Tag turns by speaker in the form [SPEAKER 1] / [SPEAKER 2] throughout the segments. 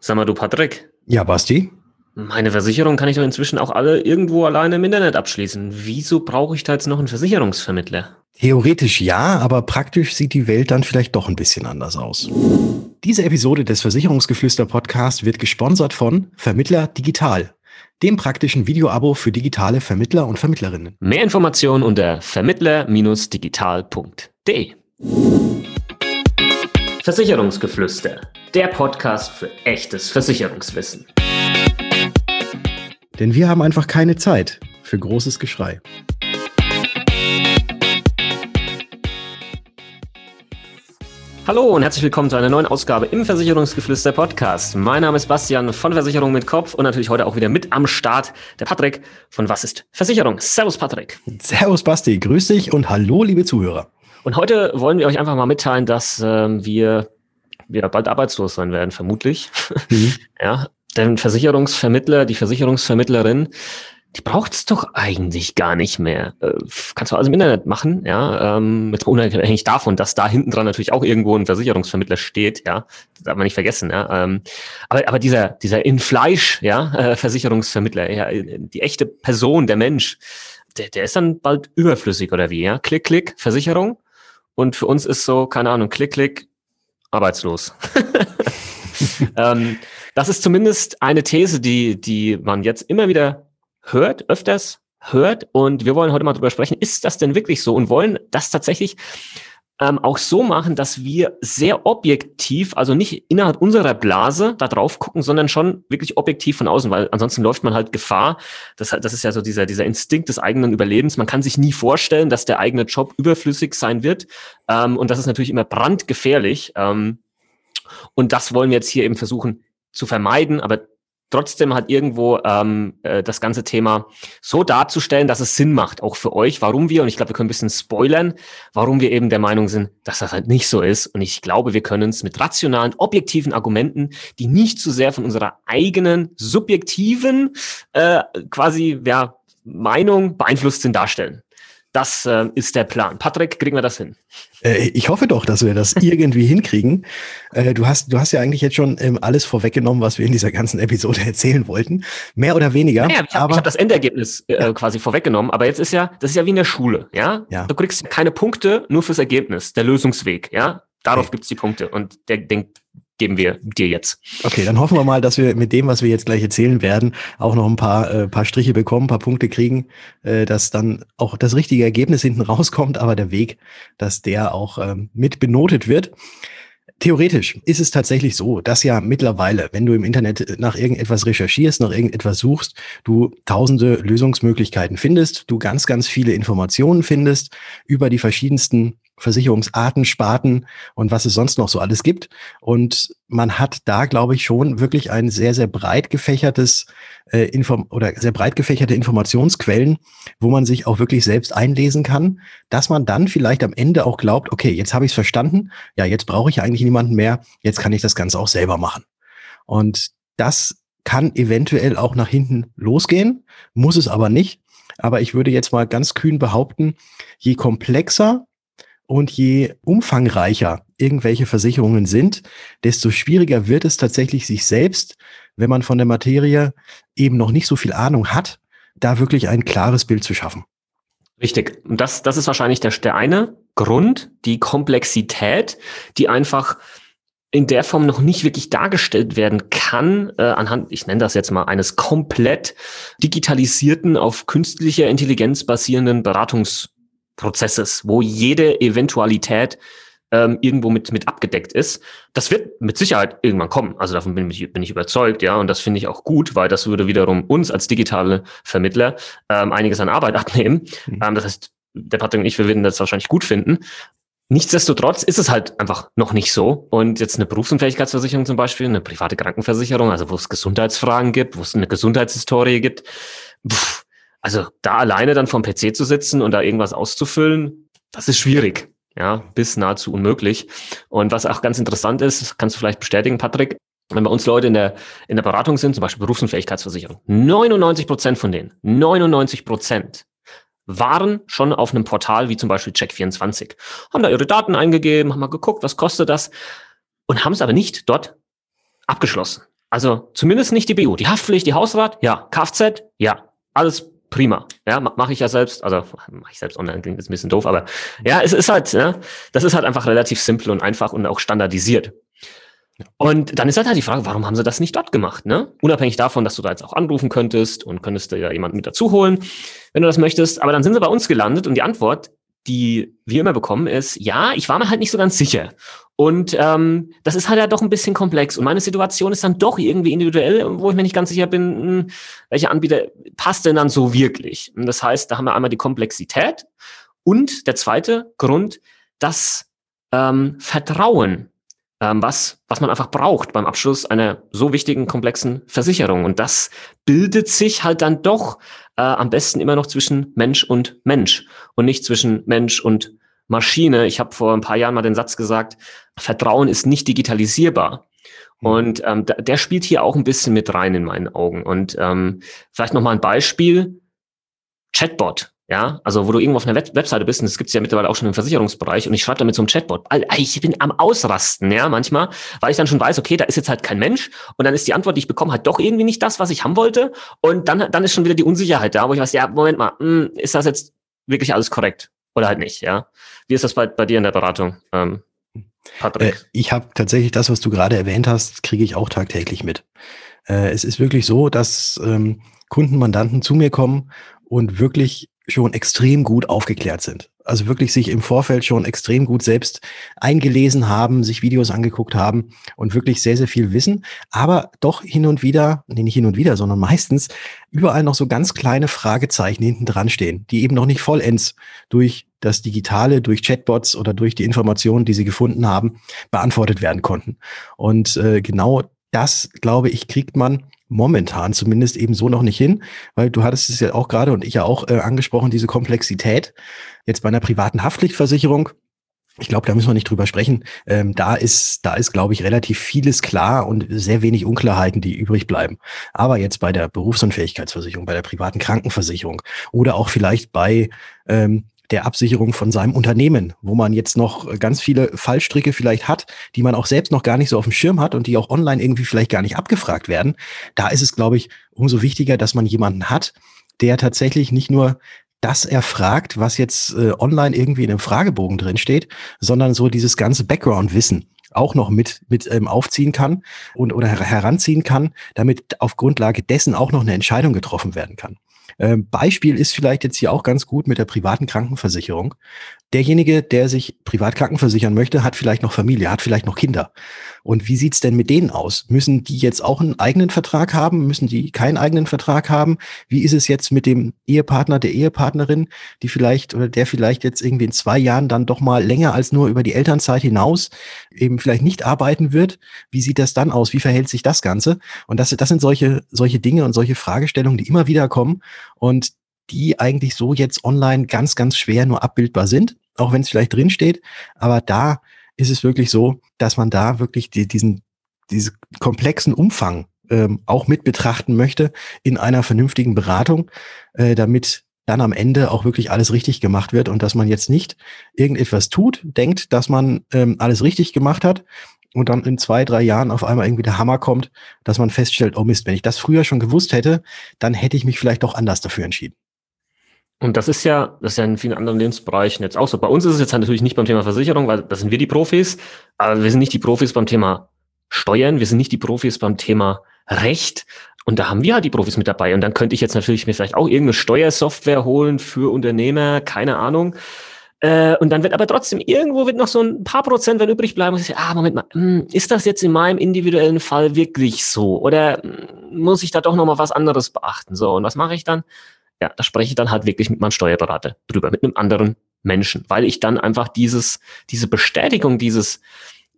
[SPEAKER 1] Sag mal, du Patrick.
[SPEAKER 2] Ja, Basti.
[SPEAKER 1] Meine Versicherung kann ich doch inzwischen auch alle irgendwo alleine im Internet abschließen. Wieso brauche ich da jetzt noch einen Versicherungsvermittler?
[SPEAKER 2] Theoretisch ja, aber praktisch sieht die Welt dann vielleicht doch ein bisschen anders aus. Diese Episode des Versicherungsgeflüster Podcast wird gesponsert von Vermittler Digital, dem praktischen Videoabo für digitale Vermittler und Vermittlerinnen.
[SPEAKER 1] Mehr Informationen unter vermittler-digital.de. Versicherungsgeflüster, der Podcast für echtes Versicherungswissen.
[SPEAKER 2] Denn wir haben einfach keine Zeit für großes Geschrei.
[SPEAKER 1] Hallo und herzlich willkommen zu einer neuen Ausgabe im Versicherungsgeflüster Podcast. Mein Name ist Bastian von Versicherung mit Kopf und natürlich heute auch wieder mit am Start der Patrick von Was ist Versicherung? Servus Patrick.
[SPEAKER 2] Servus Basti, grüß dich und hallo liebe Zuhörer.
[SPEAKER 1] Und heute wollen wir euch einfach mal mitteilen, dass ähm, wir wieder bald arbeitslos sein werden, vermutlich. Mhm. ja, denn Versicherungsvermittler, die Versicherungsvermittlerin, die braucht's doch eigentlich gar nicht mehr. Äh, kannst du alles im Internet machen, ja, ähm, jetzt unabhängig davon, dass da hinten dran natürlich auch irgendwo ein Versicherungsvermittler steht, ja, das darf man nicht vergessen, ja. Ähm, aber, aber dieser, dieser in Fleisch, ja, äh, Versicherungsvermittler, ja, die echte Person, der Mensch, der, der ist dann bald überflüssig oder wie, ja? Klick, klick, Versicherung. Und für uns ist so, keine Ahnung, klick, klick, arbeitslos. ähm, das ist zumindest eine These, die, die man jetzt immer wieder hört, öfters hört. Und wir wollen heute mal drüber sprechen, ist das denn wirklich so? Und wollen das tatsächlich ähm, auch so machen, dass wir sehr objektiv, also nicht innerhalb unserer Blase da drauf gucken, sondern schon wirklich objektiv von außen, weil ansonsten läuft man halt Gefahr. Das, das ist ja so dieser, dieser Instinkt des eigenen Überlebens. Man kann sich nie vorstellen, dass der eigene Job überflüssig sein wird. Ähm, und das ist natürlich immer brandgefährlich. Ähm, und das wollen wir jetzt hier eben versuchen zu vermeiden, aber trotzdem halt irgendwo ähm, äh, das ganze Thema so darzustellen, dass es Sinn macht, auch für euch, warum wir, und ich glaube, wir können ein bisschen spoilern, warum wir eben der Meinung sind, dass das halt nicht so ist. Und ich glaube, wir können es mit rationalen, objektiven Argumenten, die nicht zu sehr von unserer eigenen, subjektiven äh, quasi ja, Meinung beeinflusst sind, darstellen. Das äh, ist der Plan. Patrick, kriegen wir das hin?
[SPEAKER 2] Äh, ich hoffe doch, dass wir das irgendwie hinkriegen. Äh, du hast, du hast ja eigentlich jetzt schon ähm, alles vorweggenommen, was wir in dieser ganzen Episode erzählen wollten. Mehr oder weniger.
[SPEAKER 1] Naja, ich habe hab das Endergebnis äh, ja. quasi vorweggenommen. Aber jetzt ist ja, das ist ja wie in der Schule, ja? ja. Du kriegst keine Punkte nur fürs Ergebnis, der Lösungsweg, ja? Darauf okay. gibt's die Punkte. Und der, den geben wir dir jetzt.
[SPEAKER 2] Okay, dann hoffen wir mal, dass wir mit dem, was wir jetzt gleich erzählen werden, auch noch ein paar, äh, paar Striche bekommen, ein paar Punkte kriegen, äh, dass dann auch das richtige Ergebnis hinten rauskommt, aber der Weg, dass der auch ähm, mit benotet wird. Theoretisch ist es tatsächlich so, dass ja mittlerweile, wenn du im Internet nach irgendetwas recherchierst, nach irgendetwas suchst, du tausende Lösungsmöglichkeiten findest, du ganz, ganz viele Informationen findest über die verschiedensten Versicherungsarten, Sparten und was es sonst noch so alles gibt. Und man hat da, glaube ich, schon wirklich ein sehr, sehr breit gefächertes äh, Inform oder sehr breit gefächerte Informationsquellen, wo man sich auch wirklich selbst einlesen kann, dass man dann vielleicht am Ende auch glaubt, okay, jetzt habe ich es verstanden, ja, jetzt brauche ich eigentlich niemanden mehr, jetzt kann ich das Ganze auch selber machen. Und das kann eventuell auch nach hinten losgehen, muss es aber nicht. Aber ich würde jetzt mal ganz kühn behaupten, je komplexer und je umfangreicher irgendwelche Versicherungen sind, desto schwieriger wird es tatsächlich, sich selbst, wenn man von der Materie eben noch nicht so viel Ahnung hat, da wirklich ein klares Bild zu schaffen.
[SPEAKER 1] Richtig. Und das, das ist wahrscheinlich der, der eine Grund, die Komplexität, die einfach in der Form noch nicht wirklich dargestellt werden kann, äh, anhand, ich nenne das jetzt mal, eines komplett digitalisierten, auf künstlicher Intelligenz basierenden Beratungs Prozesses, wo jede Eventualität ähm, irgendwo mit, mit abgedeckt ist. Das wird mit Sicherheit irgendwann kommen. Also davon bin ich, bin ich überzeugt, ja. Und das finde ich auch gut, weil das würde wiederum uns als digitale Vermittler ähm, einiges an Arbeit abnehmen. Mhm. Ähm, das heißt, der Patrick und ich, wir würden das wahrscheinlich gut finden. Nichtsdestotrotz ist es halt einfach noch nicht so. Und jetzt eine Berufsunfähigkeitsversicherung zum Beispiel, eine private Krankenversicherung, also wo es Gesundheitsfragen gibt, wo es eine Gesundheitshistorie gibt, pff, also da alleine dann vom PC zu sitzen und da irgendwas auszufüllen, das ist schwierig. Ja, bis nahezu unmöglich. Und was auch ganz interessant ist, kannst du vielleicht bestätigen, Patrick, wenn bei uns Leute in der, in der Beratung sind, zum Beispiel Berufsunfähigkeitsversicherung, 99 Prozent von denen, 99 Prozent waren schon auf einem Portal wie zum Beispiel Check24, haben da ihre Daten eingegeben, haben mal geguckt, was kostet das und haben es aber nicht dort abgeschlossen. Also zumindest nicht die BU. Die Haftpflicht, die Hausrat, ja. Kfz, ja. Alles prima. Ja, mache ich ja selbst, also mache ich selbst online, klingt jetzt ein bisschen doof, aber ja, es ist halt, ja, das ist halt einfach relativ simpel und einfach und auch standardisiert. Und dann ist halt, halt die Frage, warum haben sie das nicht dort gemacht? Ne? Unabhängig davon, dass du da jetzt auch anrufen könntest und könntest dir ja jemanden mit dazu holen, wenn du das möchtest. Aber dann sind sie bei uns gelandet und die Antwort, die wir immer bekommen, ist, ja, ich war mir halt nicht so ganz sicher. Und ähm, das ist halt ja doch ein bisschen komplex. Und meine Situation ist dann doch irgendwie individuell, wo ich mir nicht ganz sicher bin, hm, welcher Anbieter passt denn dann so wirklich. Und das heißt, da haben wir einmal die Komplexität und der zweite Grund, das ähm, Vertrauen ähm, was, was man einfach braucht beim Abschluss einer so wichtigen, komplexen Versicherung. Und das bildet sich halt dann doch äh, am besten immer noch zwischen Mensch und Mensch und nicht zwischen Mensch und Maschine. Ich habe vor ein paar Jahren mal den Satz gesagt, Vertrauen ist nicht digitalisierbar. Mhm. Und ähm, der spielt hier auch ein bisschen mit rein in meinen Augen. Und ähm, vielleicht noch mal ein Beispiel. Chatbot. Ja, also wo du irgendwo auf einer Web Webseite bist, und das gibt's ja mittlerweile auch schon im Versicherungsbereich, und ich schreibe damit so ein Chatbot. Ich bin am Ausrasten, ja, manchmal, weil ich dann schon weiß, okay, da ist jetzt halt kein Mensch, und dann ist die Antwort, die ich bekomme, halt doch irgendwie nicht das, was ich haben wollte. Und dann, dann ist schon wieder die Unsicherheit da, wo ich weiß, ja, Moment mal, mh, hm, ist das jetzt wirklich alles korrekt? Oder halt nicht, ja? Wie ist das bei, bei dir in der Beratung? Ähm,
[SPEAKER 2] Patrick? Äh, ich habe tatsächlich das, was du gerade erwähnt hast, kriege ich auch tagtäglich mit. Äh, es ist wirklich so, dass ähm, Kunden, zu mir kommen und wirklich schon extrem gut aufgeklärt sind. Also wirklich sich im Vorfeld schon extrem gut selbst eingelesen haben, sich Videos angeguckt haben und wirklich sehr, sehr viel wissen, aber doch hin und wieder, nee, nicht hin und wieder, sondern meistens überall noch so ganz kleine Fragezeichen hinten dran stehen, die eben noch nicht vollends durch das Digitale, durch Chatbots oder durch die Informationen, die sie gefunden haben, beantwortet werden konnten. Und äh, genau das, glaube ich, kriegt man momentan zumindest eben so noch nicht hin, weil du hattest es ja auch gerade und ich ja auch äh, angesprochen, diese Komplexität. Jetzt bei einer privaten Haftpflichtversicherung, ich glaube, da müssen wir nicht drüber sprechen. Ähm, da ist, da ist, glaube ich, relativ vieles klar und sehr wenig Unklarheiten, die übrig bleiben. Aber jetzt bei der Berufsunfähigkeitsversicherung, bei der privaten Krankenversicherung oder auch vielleicht bei ähm, der Absicherung von seinem Unternehmen, wo man jetzt noch ganz viele Fallstricke vielleicht hat, die man auch selbst noch gar nicht so auf dem Schirm hat und die auch online irgendwie vielleicht gar nicht abgefragt werden. Da ist es, glaube ich, umso wichtiger, dass man jemanden hat, der tatsächlich nicht nur das erfragt, was jetzt äh, online irgendwie in einem Fragebogen drin steht, sondern so dieses ganze Background-Wissen auch noch mit, mit ähm, aufziehen kann und oder heranziehen kann, damit auf Grundlage dessen auch noch eine Entscheidung getroffen werden kann. Ähm, Beispiel ist vielleicht jetzt hier auch ganz gut mit der privaten Krankenversicherung derjenige, der sich privat krankenversichern möchte, hat vielleicht noch Familie, hat vielleicht noch Kinder. Und wie sieht's denn mit denen aus? Müssen die jetzt auch einen eigenen Vertrag haben? Müssen die keinen eigenen Vertrag haben? Wie ist es jetzt mit dem Ehepartner, der Ehepartnerin, die vielleicht oder der vielleicht jetzt irgendwie in zwei Jahren dann doch mal länger als nur über die Elternzeit hinaus eben vielleicht nicht arbeiten wird? Wie sieht das dann aus? Wie verhält sich das Ganze? Und das, das sind solche, solche Dinge und solche Fragestellungen, die immer wieder kommen. Und die eigentlich so jetzt online ganz, ganz schwer nur abbildbar sind, auch wenn es vielleicht drin steht. Aber da ist es wirklich so, dass man da wirklich die, diesen, diesen komplexen Umfang ähm, auch mit betrachten möchte in einer vernünftigen Beratung, äh, damit dann am Ende auch wirklich alles richtig gemacht wird und dass man jetzt nicht irgendetwas tut, denkt, dass man ähm, alles richtig gemacht hat und dann in zwei, drei Jahren auf einmal irgendwie der Hammer kommt, dass man feststellt, oh Mist, wenn ich das früher schon gewusst hätte, dann hätte ich mich vielleicht auch anders dafür entschieden.
[SPEAKER 1] Und das ist ja, das ist ja in vielen anderen Lebensbereichen jetzt auch so. Bei uns ist es jetzt halt natürlich nicht beim Thema Versicherung, weil das sind wir die Profis, aber wir sind nicht die Profis beim Thema Steuern, wir sind nicht die Profis beim Thema Recht. Und da haben wir halt die Profis mit dabei. Und dann könnte ich jetzt natürlich mir vielleicht auch irgendeine Steuersoftware holen für Unternehmer, keine Ahnung. Äh, und dann wird aber trotzdem irgendwo wird noch so ein paar Prozent wenn übrig bleiben. Und ich sage, ah, Moment mal, hm, ist das jetzt in meinem individuellen Fall wirklich so? Oder hm, muss ich da doch noch mal was anderes beachten? So, und was mache ich dann? Ja, da spreche ich dann halt wirklich mit meinem Steuerberater drüber, mit einem anderen Menschen, weil ich dann einfach dieses, diese Bestätigung, dieses,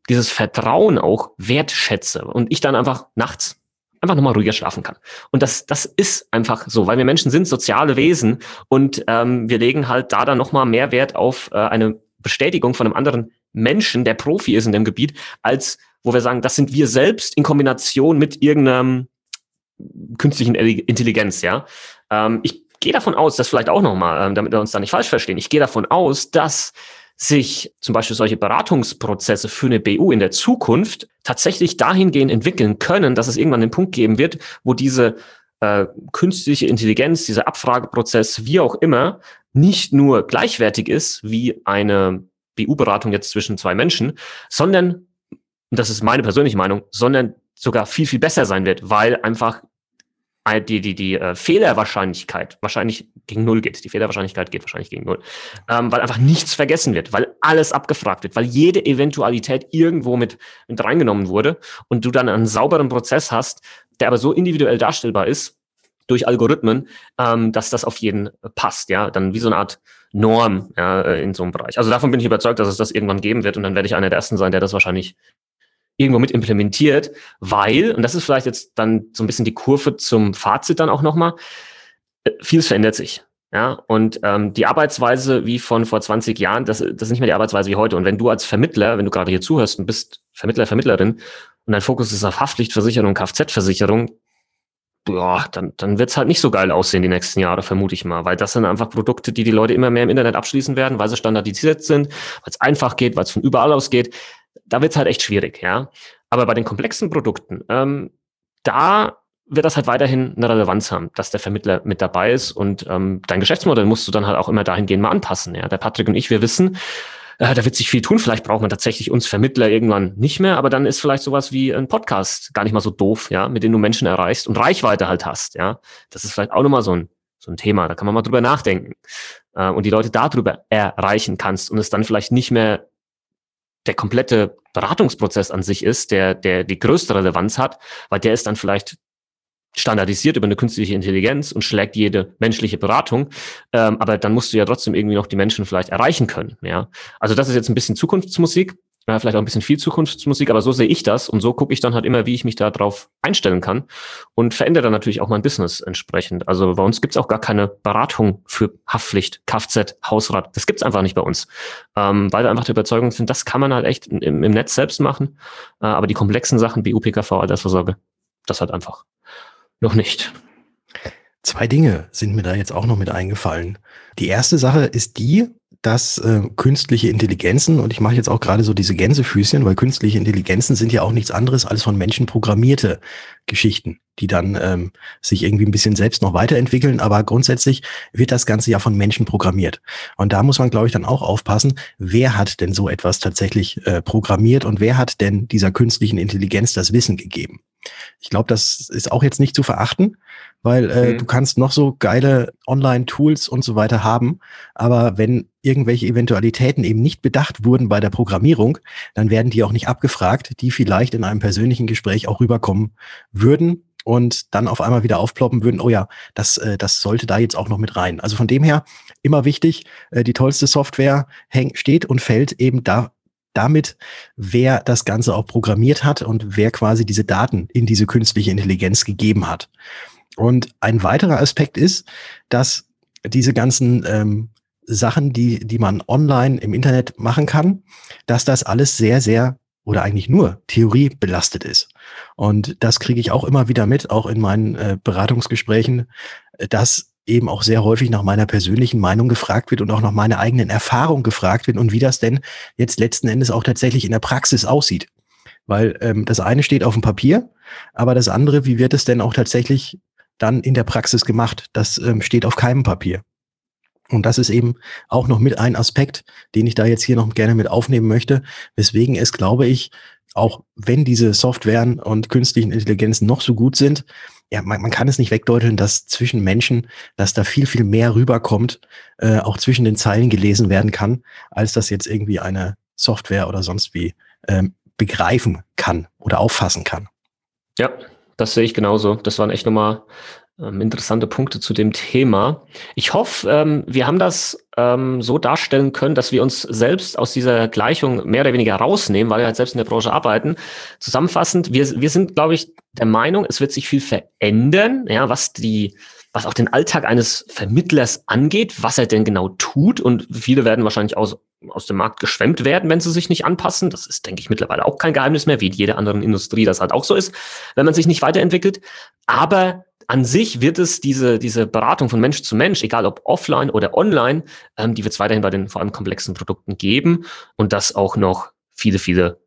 [SPEAKER 1] dieses Vertrauen auch wertschätze und ich dann einfach nachts einfach nochmal ruhiger schlafen kann. Und das, das ist einfach so, weil wir Menschen sind soziale Wesen und ähm, wir legen halt da dann nochmal mehr Wert auf äh, eine Bestätigung von einem anderen Menschen, der Profi ist in dem Gebiet, als wo wir sagen, das sind wir selbst in Kombination mit irgendeinem künstlichen Intelligenz, ja. Ähm, ich gehe davon aus, dass vielleicht auch nochmal, ähm, damit wir uns da nicht falsch verstehen, ich gehe davon aus, dass sich zum Beispiel solche Beratungsprozesse für eine BU in der Zukunft tatsächlich dahingehend entwickeln können, dass es irgendwann den Punkt geben wird, wo diese äh, künstliche Intelligenz, dieser Abfrageprozess, wie auch immer, nicht nur gleichwertig ist wie eine BU-Beratung jetzt zwischen zwei Menschen, sondern, und das ist meine persönliche Meinung, sondern sogar viel, viel besser sein wird, weil einfach die, die, die äh, Fehlerwahrscheinlichkeit wahrscheinlich gegen Null geht. Die Fehlerwahrscheinlichkeit geht wahrscheinlich gegen Null. Ähm, weil einfach nichts vergessen wird, weil alles abgefragt wird, weil jede Eventualität irgendwo mit, mit reingenommen wurde und du dann einen sauberen Prozess hast, der aber so individuell darstellbar ist durch Algorithmen, ähm, dass das auf jeden passt. Ja, dann wie so eine Art Norm ja, äh, in so einem Bereich. Also davon bin ich überzeugt, dass es das irgendwann geben wird und dann werde ich einer der Ersten sein, der das wahrscheinlich irgendwo mit implementiert, weil, und das ist vielleicht jetzt dann so ein bisschen die Kurve zum Fazit dann auch nochmal, äh, vieles verändert sich. Ja, und ähm, die Arbeitsweise wie von vor 20 Jahren, das, das ist nicht mehr die Arbeitsweise wie heute. Und wenn du als Vermittler, wenn du gerade hier zuhörst und bist Vermittler, Vermittlerin und dein Fokus ist auf Haftpflichtversicherung, Kfz-Versicherung, ja, dann, dann wird's halt nicht so geil aussehen die nächsten Jahre, vermute ich mal. Weil das sind einfach Produkte, die die Leute immer mehr im Internet abschließen werden, weil sie standardisiert sind, weil es einfach geht, weil es von überall aus geht da wird es halt echt schwierig, ja. Aber bei den komplexen Produkten, ähm, da wird das halt weiterhin eine Relevanz haben, dass der Vermittler mit dabei ist und ähm, dein Geschäftsmodell musst du dann halt auch immer dahingehend mal anpassen. Ja, der Patrick und ich, wir wissen, äh, da wird sich viel tun. Vielleicht braucht man tatsächlich uns Vermittler irgendwann nicht mehr, aber dann ist vielleicht sowas wie ein Podcast gar nicht mal so doof, ja, mit dem du Menschen erreichst und Reichweite halt hast. Ja, das ist vielleicht auch nochmal so ein so ein Thema. Da kann man mal drüber nachdenken äh, und die Leute darüber erreichen kannst und es dann vielleicht nicht mehr der komplette Beratungsprozess an sich ist, der, der die größte Relevanz hat, weil der ist dann vielleicht standardisiert über eine künstliche Intelligenz und schlägt jede menschliche Beratung. Ähm, aber dann musst du ja trotzdem irgendwie noch die Menschen vielleicht erreichen können. Ja, also das ist jetzt ein bisschen Zukunftsmusik ja, vielleicht auch ein bisschen viel Zukunftsmusik, aber so sehe ich das und so gucke ich dann halt immer, wie ich mich da drauf einstellen kann und verändere dann natürlich auch mein Business entsprechend. Also bei uns gibt's auch gar keine Beratung für Haftpflicht, Kfz, Hausrat. Das gibt's einfach nicht bei uns, ähm, weil wir einfach der Überzeugung sind, das kann man halt echt im, im Netz selbst machen, äh, aber die komplexen Sachen wie UPKV, Altersvorsorge, das halt einfach noch nicht.
[SPEAKER 2] Zwei Dinge sind mir da jetzt auch noch mit eingefallen. Die erste Sache ist die, dass äh, künstliche Intelligenzen, und ich mache jetzt auch gerade so diese Gänsefüßchen, weil künstliche Intelligenzen sind ja auch nichts anderes als von Menschen programmierte Geschichten, die dann ähm, sich irgendwie ein bisschen selbst noch weiterentwickeln, aber grundsätzlich wird das Ganze ja von Menschen programmiert. Und da muss man, glaube ich, dann auch aufpassen, wer hat denn so etwas tatsächlich äh, programmiert und wer hat denn dieser künstlichen Intelligenz das Wissen gegeben. Ich glaube, das ist auch jetzt nicht zu verachten, weil äh, mhm. du kannst noch so geile Online-Tools und so weiter haben, aber wenn irgendwelche Eventualitäten eben nicht bedacht wurden bei der Programmierung, dann werden die auch nicht abgefragt, die vielleicht in einem persönlichen Gespräch auch rüberkommen würden und dann auf einmal wieder aufploppen würden, oh ja, das, äh, das sollte da jetzt auch noch mit rein. Also von dem her immer wichtig, äh, die tollste Software häng, steht und fällt eben da damit, wer das Ganze auch programmiert hat und wer quasi diese Daten in diese künstliche Intelligenz gegeben hat. Und ein weiterer Aspekt ist, dass diese ganzen ähm, Sachen, die, die man online im Internet machen kann, dass das alles sehr, sehr oder eigentlich nur Theorie belastet ist. Und das kriege ich auch immer wieder mit, auch in meinen äh, Beratungsgesprächen, dass eben auch sehr häufig nach meiner persönlichen Meinung gefragt wird und auch nach meiner eigenen Erfahrung gefragt wird und wie das denn jetzt letzten Endes auch tatsächlich in der Praxis aussieht. Weil ähm, das eine steht auf dem Papier, aber das andere, wie wird es denn auch tatsächlich dann in der Praxis gemacht? Das ähm, steht auf keinem Papier. Und das ist eben auch noch mit ein Aspekt, den ich da jetzt hier noch gerne mit aufnehmen möchte, weswegen es, glaube ich, auch wenn diese Softwaren und künstlichen Intelligenzen noch so gut sind, ja, man, man kann es nicht wegdeuteln, dass zwischen Menschen, dass da viel, viel mehr rüberkommt, äh, auch zwischen den Zeilen gelesen werden kann, als das jetzt irgendwie eine Software oder sonst wie ähm, begreifen kann oder auffassen kann.
[SPEAKER 1] Ja, das sehe ich genauso. Das waren echt nochmal interessante Punkte zu dem Thema. Ich hoffe, ähm, wir haben das ähm, so darstellen können, dass wir uns selbst aus dieser Gleichung mehr oder weniger rausnehmen, weil wir halt selbst in der Branche arbeiten. Zusammenfassend, wir, wir sind, glaube ich, der Meinung, es wird sich viel verändern, ja, was die was auch den Alltag eines Vermittlers angeht, was er denn genau tut. Und viele werden wahrscheinlich aus, aus dem Markt geschwemmt werden, wenn sie sich nicht anpassen. Das ist, denke ich, mittlerweile auch kein Geheimnis mehr, wie in jeder anderen Industrie das halt auch so ist, wenn man sich nicht weiterentwickelt. Aber an sich wird es diese, diese Beratung von Mensch zu Mensch, egal ob offline oder online, ähm, die wird es weiterhin bei den vor allem komplexen Produkten geben und das auch noch viele, viele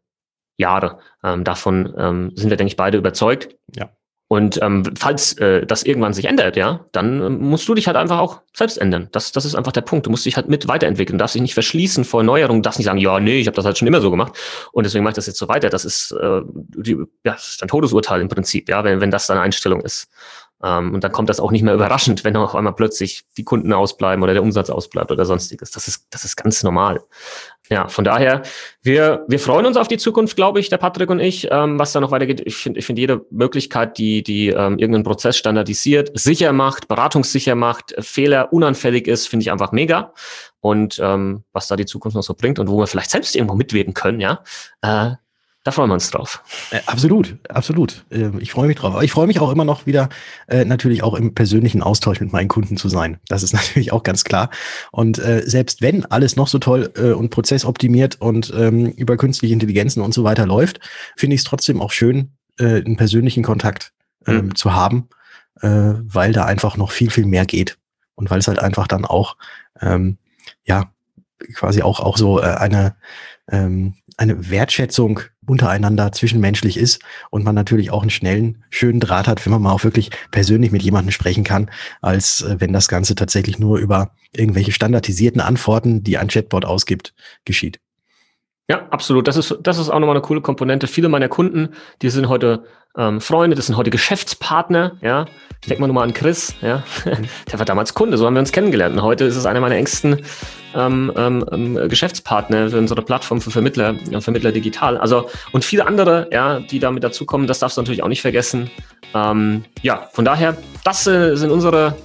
[SPEAKER 1] Jahre. Ähm, davon ähm, sind wir, denke ich, beide überzeugt.
[SPEAKER 2] Ja.
[SPEAKER 1] Und ähm, falls äh, das irgendwann sich ändert, ja, dann ähm, musst du dich halt einfach auch selbst ändern. Das, das ist einfach der Punkt. Du musst dich halt mit weiterentwickeln. Du darfst dich nicht verschließen vor Neuerungen. Du darfst nicht sagen, ja, nee, ich habe das halt schon immer so gemacht und deswegen mache ich das jetzt so weiter. Das ist, äh, die, ja, das ist ein Todesurteil im Prinzip, ja, wenn, wenn das deine Einstellung ist. Ähm, und dann kommt das auch nicht mehr überraschend, wenn auf einmal plötzlich die Kunden ausbleiben oder der Umsatz ausbleibt oder sonstiges. Das ist, das ist ganz normal. Ja, von daher, wir, wir freuen uns auf die Zukunft, glaube ich, der Patrick und ich, ähm, was da noch weitergeht. Ich finde ich finde jede Möglichkeit, die, die ähm, irgendeinen Prozess standardisiert, sicher macht, beratungssicher macht, Fehler unanfällig ist, finde ich einfach mega. Und ähm, was da die Zukunft noch so bringt und wo wir vielleicht selbst irgendwo mitwirken können, ja, äh, da freuen wir uns drauf.
[SPEAKER 2] Äh, absolut, absolut. Äh, ich freue mich drauf. Aber ich freue mich auch immer noch wieder, äh, natürlich auch im persönlichen Austausch mit meinen Kunden zu sein. Das ist natürlich auch ganz klar. Und äh, selbst wenn alles noch so toll äh, und prozessoptimiert und ähm, über künstliche Intelligenzen und so weiter läuft, finde ich es trotzdem auch schön, äh, einen persönlichen Kontakt ähm, mhm. zu haben, äh, weil da einfach noch viel, viel mehr geht. Und weil es halt einfach dann auch, ähm, ja, quasi auch, auch so äh, eine, ähm, eine Wertschätzung untereinander zwischenmenschlich ist und man natürlich auch einen schnellen, schönen Draht hat, wenn man mal auch wirklich persönlich mit jemandem sprechen kann, als äh, wenn das Ganze tatsächlich nur über irgendwelche standardisierten Antworten, die ein Chatbot ausgibt, geschieht.
[SPEAKER 1] Ja, absolut. Das ist, das ist auch nochmal eine coole Komponente. Viele meiner Kunden, die sind heute ähm, Freunde, das sind heute Geschäftspartner, ja. Ich denke mal nur mal an Chris, ja. Der war damals Kunde, so haben wir uns kennengelernt. Und heute ist es einer meiner engsten ähm, ähm, ähm Geschäftspartner für unsere Plattform für Vermittler, ja, Vermittler digital. Also, und viele andere, ja, die damit dazukommen, das darfst du natürlich auch nicht vergessen. Ähm, ja, von daher, das äh, sind unsere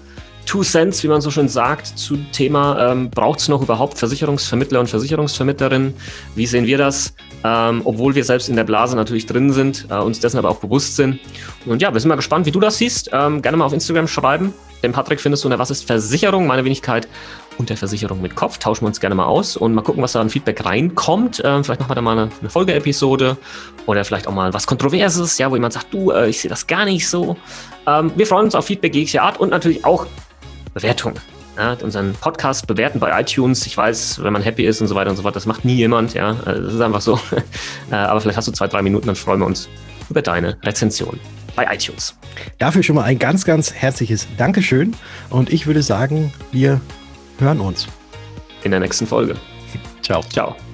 [SPEAKER 1] Two Cents, wie man so schön sagt, zu Thema, ähm, braucht es noch überhaupt Versicherungsvermittler und Versicherungsvermittlerinnen? Wie sehen wir das? Ähm, obwohl wir selbst in der Blase natürlich drin sind, äh, uns dessen aber auch bewusst sind. Und ja, wir sind mal gespannt, wie du das siehst. Ähm, gerne mal auf Instagram schreiben. Den Patrick findest du unter Was ist Versicherung? Meine Wenigkeit unter Versicherung mit Kopf. Tauschen wir uns gerne mal aus und mal gucken, was da an Feedback reinkommt. Ähm, vielleicht machen wir da mal eine, eine Folgeepisode oder vielleicht auch mal was Kontroverses, ja, wo jemand sagt, du, äh, ich sehe das gar nicht so. Ähm, wir freuen uns auf Feedback jeglicher Art und natürlich auch Bewertung. Ja, unseren Podcast bewerten bei iTunes. Ich weiß, wenn man happy ist und so weiter und so fort, das macht nie jemand. Ja, äh, das ist einfach so. Äh, aber vielleicht hast du zwei, drei Minuten, dann freuen wir uns über deine Rezension bei iTunes.
[SPEAKER 2] Dafür schon mal ein ganz, ganz herzliches Dankeschön. Und ich würde sagen, wir hören uns
[SPEAKER 1] in der nächsten Folge.
[SPEAKER 2] Ciao.
[SPEAKER 1] Ciao.